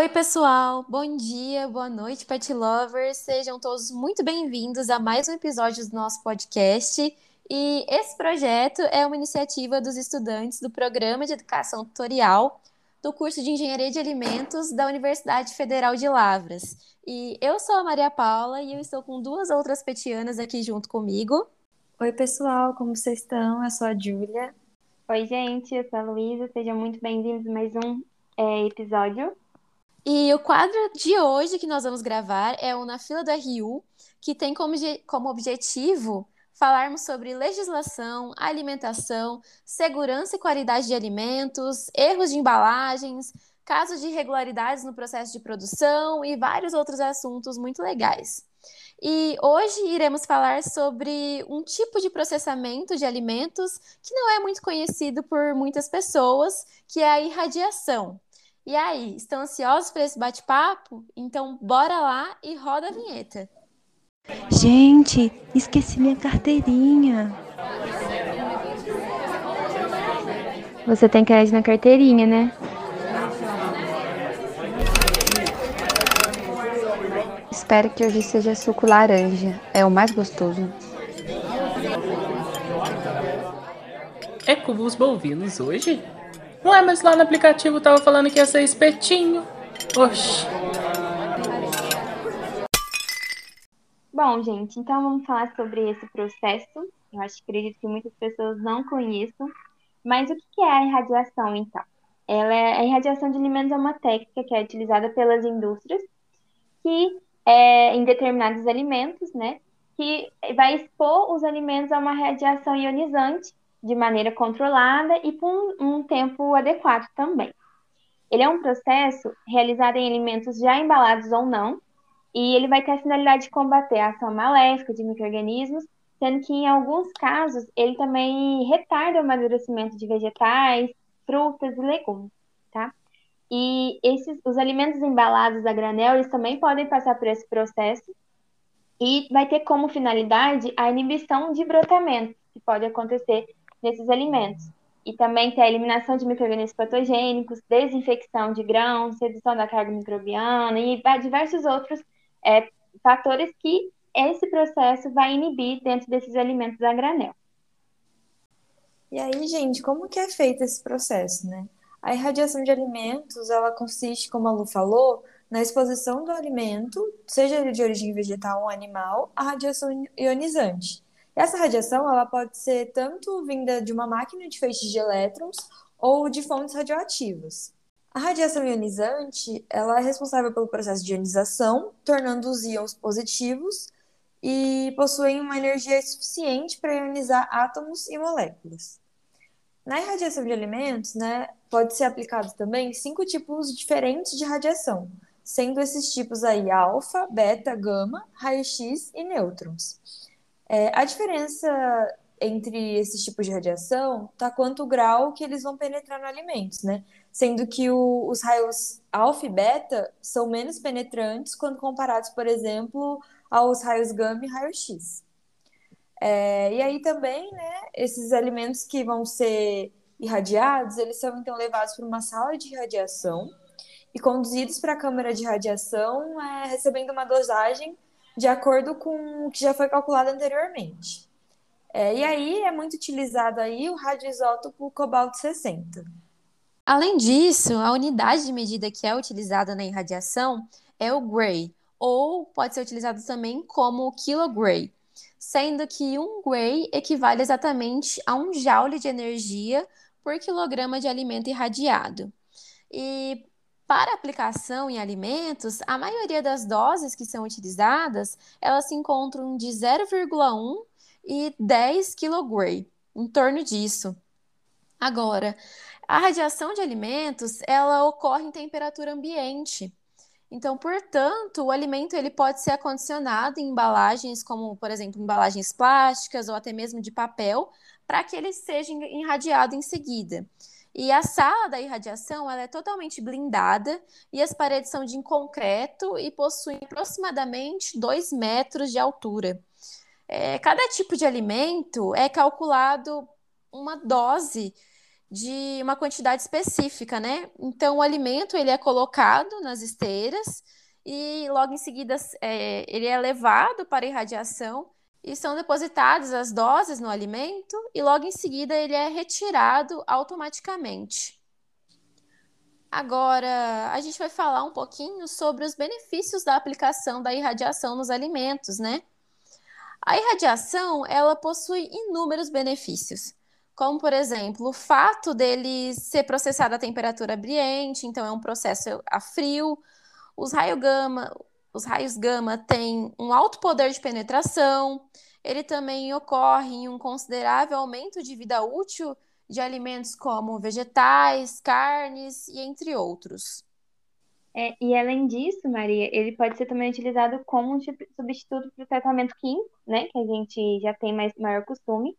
Oi, pessoal! Bom dia, boa noite, pet lovers! Sejam todos muito bem-vindos a mais um episódio do nosso podcast. E esse projeto é uma iniciativa dos estudantes do Programa de Educação Tutorial do curso de Engenharia de Alimentos da Universidade Federal de Lavras. E eu sou a Maria Paula e eu estou com duas outras petianas aqui junto comigo. Oi, pessoal, como vocês estão? Eu sou a Júlia. Oi, gente, eu sou a Luísa. Sejam muito bem-vindos a mais um é, episódio. E o quadro de hoje que nós vamos gravar é o Na Fila da Rio, que tem como, como objetivo falarmos sobre legislação, alimentação, segurança e qualidade de alimentos, erros de embalagens, casos de irregularidades no processo de produção e vários outros assuntos muito legais. E hoje iremos falar sobre um tipo de processamento de alimentos que não é muito conhecido por muitas pessoas, que é a irradiação. E aí, estão ansiosos para esse bate-papo? Então, bora lá e roda a vinheta. Gente, esqueci minha carteirinha. Você tem crédito na carteirinha, né? Espero que hoje seja suco laranja. É o mais gostoso. É cubos bovinos hoje? Ué, mas lá no aplicativo tava falando que ia ser espetinho. Oxi. Bom, gente, então vamos falar sobre esse processo. Eu acho que acredito que muitas pessoas não conheçam. Mas o que é a irradiação, então? Ela é, a irradiação de alimentos é uma técnica que é utilizada pelas indústrias que, é, em determinados alimentos, né, que vai expor os alimentos a uma radiação ionizante de maneira controlada e por um, um tempo adequado também. Ele é um processo realizado em alimentos já embalados ou não, e ele vai ter a finalidade de combater a ação maléfica de microrganismos, sendo que em alguns casos ele também retarda o amadurecimento de vegetais, frutas e legumes, tá? E esses, os alimentos embalados a granel, eles também podem passar por esse processo e vai ter como finalidade a inibição de brotamento, que pode acontecer nesses alimentos. E também tem a eliminação de microrganismos patogênicos, desinfecção de grãos, redução da carga microbiana e diversos outros é, fatores que esse processo vai inibir dentro desses alimentos a granel. E aí, gente, como que é feito esse processo, né? A irradiação de alimentos, ela consiste, como a Lu falou, na exposição do alimento, seja ele de origem vegetal ou animal, à radiação ionizante. Essa radiação ela pode ser tanto vinda de uma máquina de feixes de elétrons ou de fontes radioativas. A radiação ionizante ela é responsável pelo processo de ionização, tornando os íons positivos e possuem uma energia suficiente para ionizar átomos e moléculas. Na irradiação de alimentos, né, pode ser aplicado também cinco tipos diferentes de radiação, sendo esses tipos aí alfa, beta, gama, raio-x e nêutrons. É, a diferença entre esses tipos de radiação está quanto o grau que eles vão penetrar no alimentos, né? Sendo que o, os raios alfa e beta são menos penetrantes quando comparados, por exemplo, aos raios gama e raio-x. É, e aí também, né, esses alimentos que vão ser irradiados, eles são então levados para uma sala de radiação e conduzidos para a câmara de radiação, é, recebendo uma dosagem de acordo com o que já foi calculado anteriormente. É, e aí é muito utilizado aí o radioisótopo cobalto-60. Além disso, a unidade de medida que é utilizada na irradiação é o Gray, ou pode ser utilizado também como kilogray, sendo que um Gray equivale exatamente a um joule de energia por quilograma de alimento irradiado. E para aplicação em alimentos, a maioria das doses que são utilizadas, elas se encontram de 0,1 e 10 kg, em torno disso. Agora, a radiação de alimentos, ela ocorre em temperatura ambiente. Então, portanto, o alimento ele pode ser acondicionado em embalagens como, por exemplo, embalagens plásticas ou até mesmo de papel, para que ele seja irradiado em seguida. E a sala da irradiação ela é totalmente blindada e as paredes são de concreto e possuem aproximadamente 2 metros de altura. É, cada tipo de alimento é calculado uma dose de uma quantidade específica, né? Então, o alimento ele é colocado nas esteiras e logo em seguida é, ele é levado para irradiação e são depositadas as doses no alimento e logo em seguida ele é retirado automaticamente. Agora, a gente vai falar um pouquinho sobre os benefícios da aplicação da irradiação nos alimentos, né? A irradiação, ela possui inúmeros benefícios, como, por exemplo, o fato dele ser processado a temperatura ambiente, então é um processo a frio, os raios gama, os raios gama têm um alto poder de penetração, ele também ocorre em um considerável aumento de vida útil de alimentos como vegetais, carnes e entre outros. É, e além disso, Maria, ele pode ser também utilizado como um substituto para o tratamento químico, né, que a gente já tem mais maior costume.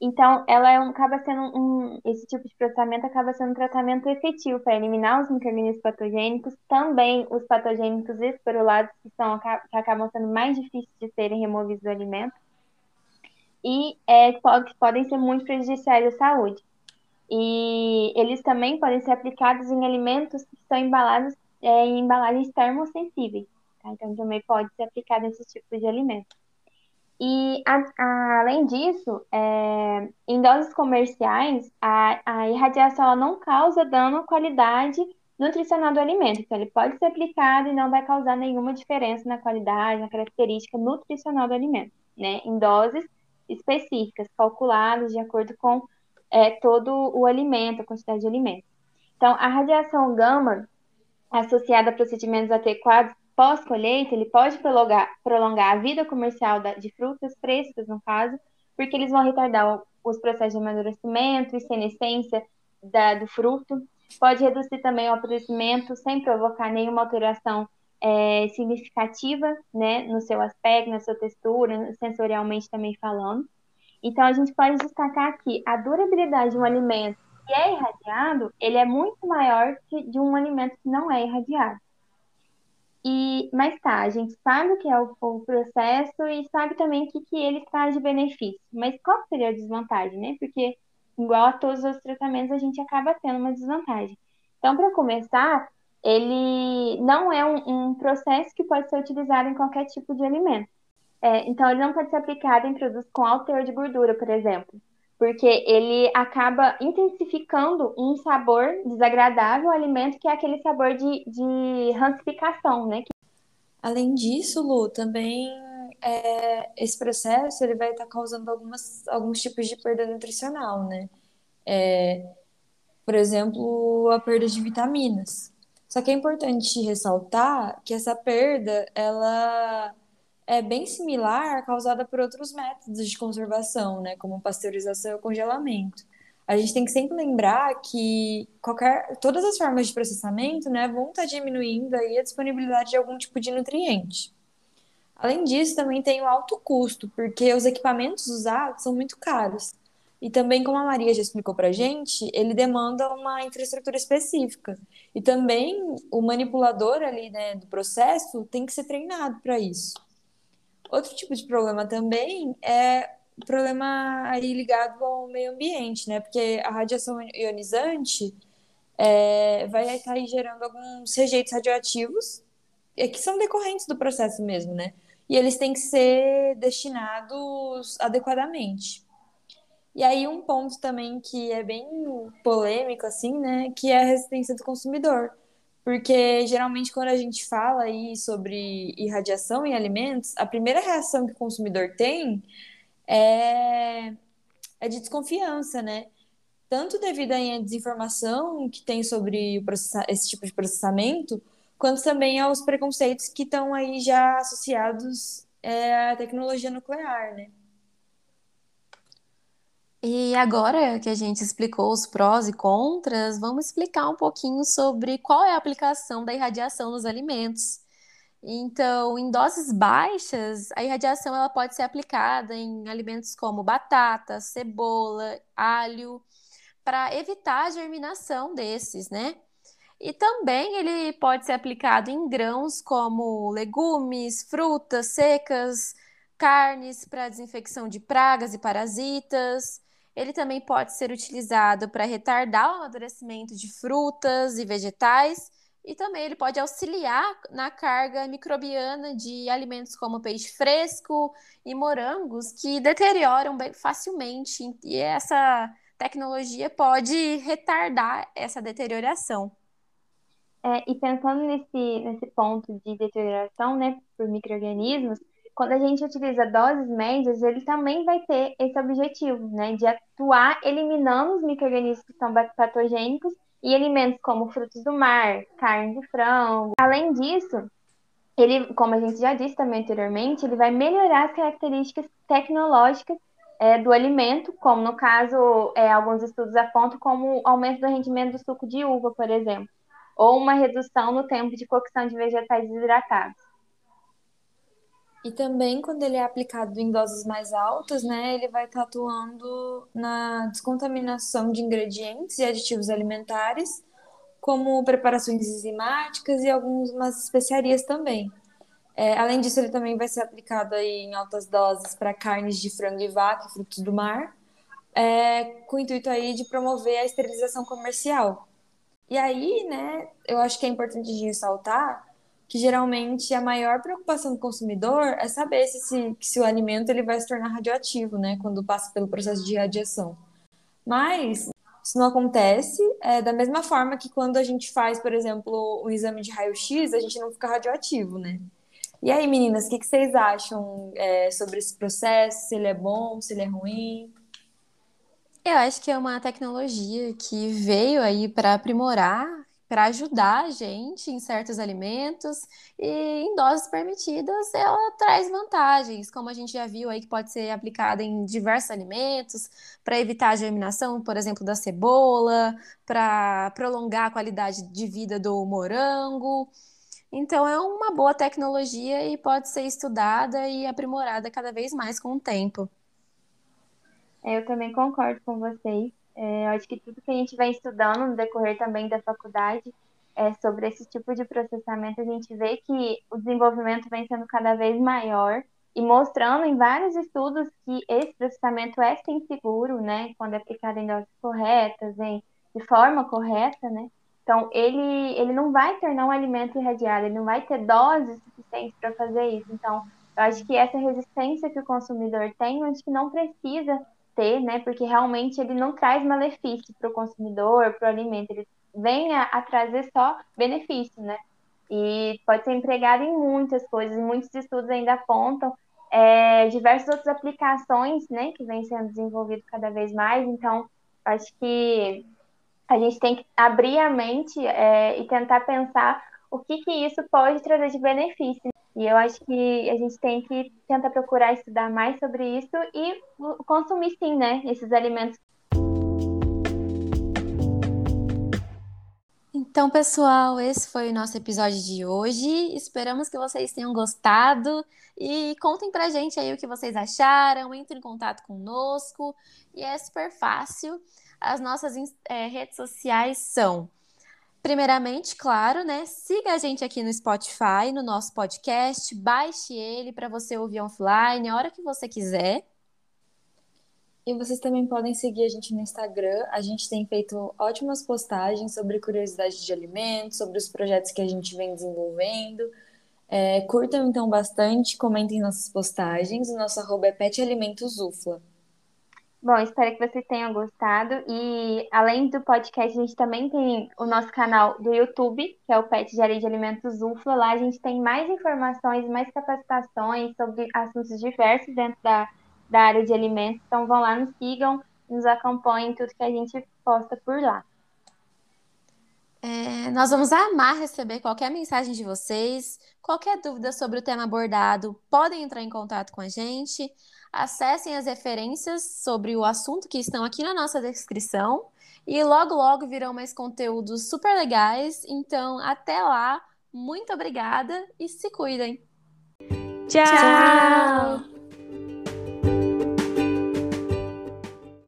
Então, ela é um, acaba sendo um, esse tipo de processamento acaba sendo um tratamento efetivo para eliminar os micro-organismos patogênicos, também os patogênicos esporulados, que, são, que acabam sendo mais difíceis de serem removidos do alimento e é, que podem ser muito prejudiciais à saúde. E eles também podem ser aplicados em alimentos que estão embalados é, em embalagens termosensíveis. Tá? Então, também pode ser aplicado nesses tipos de alimentos. E, a, a, além disso, é, em doses comerciais, a, a irradiação não causa dano à qualidade nutricional do alimento. Então, ele pode ser aplicado e não vai causar nenhuma diferença na qualidade, na característica nutricional do alimento, né? Em doses específicas, calculadas de acordo com é, todo o alimento, a quantidade de alimento. Então, a radiação gama, associada a procedimentos adequados pós-colheita, ele pode prolongar, prolongar a vida comercial da, de frutas frescas, no caso, porque eles vão retardar os processos de amadurecimento e senescência da, do fruto. Pode reduzir também o apodrecimento sem provocar nenhuma alteração é, significativa, né, no seu aspecto, na sua textura, sensorialmente também falando. Então, a gente pode destacar que a durabilidade de um alimento que é irradiado, ele é muito maior que de um alimento que não é irradiado. E, mas tá, a gente sabe o que é o, o processo e sabe também o que, que ele traz de benefício. Mas qual seria a desvantagem, né? Porque, igual a todos os tratamentos, a gente acaba tendo uma desvantagem. Então, para começar, ele não é um, um, processo que pode ser utilizado em qualquer tipo de alimento. É, então, ele não pode ser aplicado em produtos com alto teor de gordura, por exemplo, porque ele acaba intensificando um sabor desagradável ao alimento, que é aquele sabor de, de rancificação, né? Além disso, Lu, também é, esse processo ele vai estar causando algumas, alguns tipos de perda nutricional, né? É, por exemplo, a perda de vitaminas. Só que é importante ressaltar que essa perda, ela é bem similar causada por outros métodos de conservação, né, como pasteurização e congelamento. A gente tem que sempre lembrar que qualquer, todas as formas de processamento, né, vão estar diminuindo aí a disponibilidade de algum tipo de nutriente. Além disso, também tem o alto custo, porque os equipamentos usados são muito caros. E também, como a Maria já explicou para a gente, ele demanda uma infraestrutura específica. E também o manipulador ali né, do processo tem que ser treinado para isso. Outro tipo de problema também é o problema aí ligado ao meio ambiente, né? Porque a radiação ionizante é, vai estar aí gerando alguns rejeitos radioativos é, que são decorrentes do processo mesmo, né? E eles têm que ser destinados adequadamente. E aí um ponto também que é bem polêmico, assim, né, que é a resistência do consumidor. Porque geralmente quando a gente fala aí sobre irradiação em alimentos, a primeira reação que o consumidor tem é, é de desconfiança, né? Tanto devido à desinformação que tem sobre esse tipo de processamento, quanto também aos preconceitos que estão aí já associados é, à tecnologia nuclear, né? E agora que a gente explicou os prós e contras, vamos explicar um pouquinho sobre qual é a aplicação da irradiação nos alimentos. Então, em doses baixas, a irradiação ela pode ser aplicada em alimentos como batata, cebola, alho, para evitar a germinação desses, né? E também ele pode ser aplicado em grãos como legumes, frutas secas, carnes para desinfecção de pragas e parasitas Ele também pode ser utilizado para retardar o amadurecimento de frutas e vegetais e também ele pode auxiliar na carga microbiana de alimentos como peixe fresco e morangos que deterioram bem facilmente e essa tecnologia pode retardar essa deterioração. É, e pensando nesse, nesse ponto de deterioração, né, por micro-organismos, quando a gente utiliza doses médias, ele também vai ter esse objetivo, né, de atuar eliminando os micro-organismos que são patogênicos e alimentos como frutos do mar, carne de frango. Além disso, ele, como a gente já disse também anteriormente, ele vai melhorar as características tecnológicas é, do alimento, como no caso, é, alguns estudos apontam como aumento do rendimento do suco de uva, por exemplo, ou uma redução no tempo de cocção de vegetais desidratados. E também, quando ele é aplicado em doses mais altas, né, ele vai estar atuando na descontaminação de ingredientes e aditivos alimentares, como preparações enzimáticas e algumas especiarias também. É, além disso, ele também vai ser aplicado aí em altas doses para carnes de frango e vaca e frutos do mar, é, com o intuito aí de promover a esterilização comercial. E aí, né, eu acho que é importante ressaltar que geralmente a maior preocupação do consumidor é saber se, se, se o alimento ele vai se tornar radioativo, né, quando passa pelo processo de radiação. Mas isso não acontece é, da mesma forma que quando a gente faz, por exemplo, um exame de raio-x, a gente não fica radioativo, né? E aí, meninas, o que, que vocês acham é, sobre esse processo? Se ele é bom, se ele é ruim? Eu acho que é uma tecnologia que veio aí para aprimorar para ajudar a gente em certos alimentos e em doses permitidas ela traz vantagens, como a gente já viu aí que pode ser aplicada em diversos alimentos para evitar a germinação, por exemplo, da cebola, para prolongar a qualidade de vida do morango. Então é uma boa tecnologia e pode ser estudada e aprimorada cada vez mais com o tempo. Eu também concordo com vocês. É, acho que tudo que a gente vem estudando no decorrer também da faculdade é, sobre esse tipo de processamento, a gente vê que o desenvolvimento vem sendo cada vez maior e mostrando em vários estudos que esse processamento é sim seguro, né, quando é aplicado em doses corretas, em, de forma correta, né. Então, ele, ele não vai tornar um alimento irradiado, ele não vai ter doses suficientes para fazer isso. Então, eu acho que essa resistência que o consumidor tem, eu acho que não precisa ter, né? Porque realmente ele não traz malefício para o consumidor, para o alimento, ele vem a, a, trazer só benefício, né? E pode ser empregado em muitas coisas, e muitos estudos ainda apontam é, diversas outras aplicações, né, que vêm sendo desenvolvidas cada vez mais. Então, acho que a gente tem que abrir a mente é, e tentar pensar o que, que isso pode trazer de benefício. E eu acho que a gente tem que tentar procurar estudar mais sobre isso e consumir sim, né, esses alimentos. Então, pessoal, esse foi o nosso episódio de hoje. Esperamos que vocês tenham gostado e contem pra gente aí o que vocês acharam, entrem em contato conosco. E é super fácil. As nossas é, redes sociais são Primeiramente, claro, né? Siga a gente aqui no Spotify, no nosso podcast, baixe ele para você ouvir offline a hora que você quiser. E vocês também podem seguir a gente no Instagram. A gente tem feito ótimas postagens sobre curiosidades de alimentos, sobre os projetos que a gente vem desenvolvendo. É, curtam então bastante, comentem nossas postagens. O nosso arroba é petalimentosufla. Bom, espero que vocês tenham gostado. E além do podcast, a gente também tem o nosso canal do YouTube, que é o Pet Diário de Alimentos UFLA. Lá a gente tem mais informações, mais capacitações sobre assuntos diversos dentro da, da área de alimentos. Então vão lá, nos sigam, nos acompanhem tudo que a gente posta por lá. É, nós vamos amar receber qualquer mensagem de vocês, qualquer dúvida sobre o tema abordado, podem entrar em contato com a gente. Acessem as referências sobre o assunto que estão aqui na nossa descrição. E logo, logo virão mais conteúdos super legais. Então, até lá. Muito obrigada e se cuidem. Tchau! Tchau.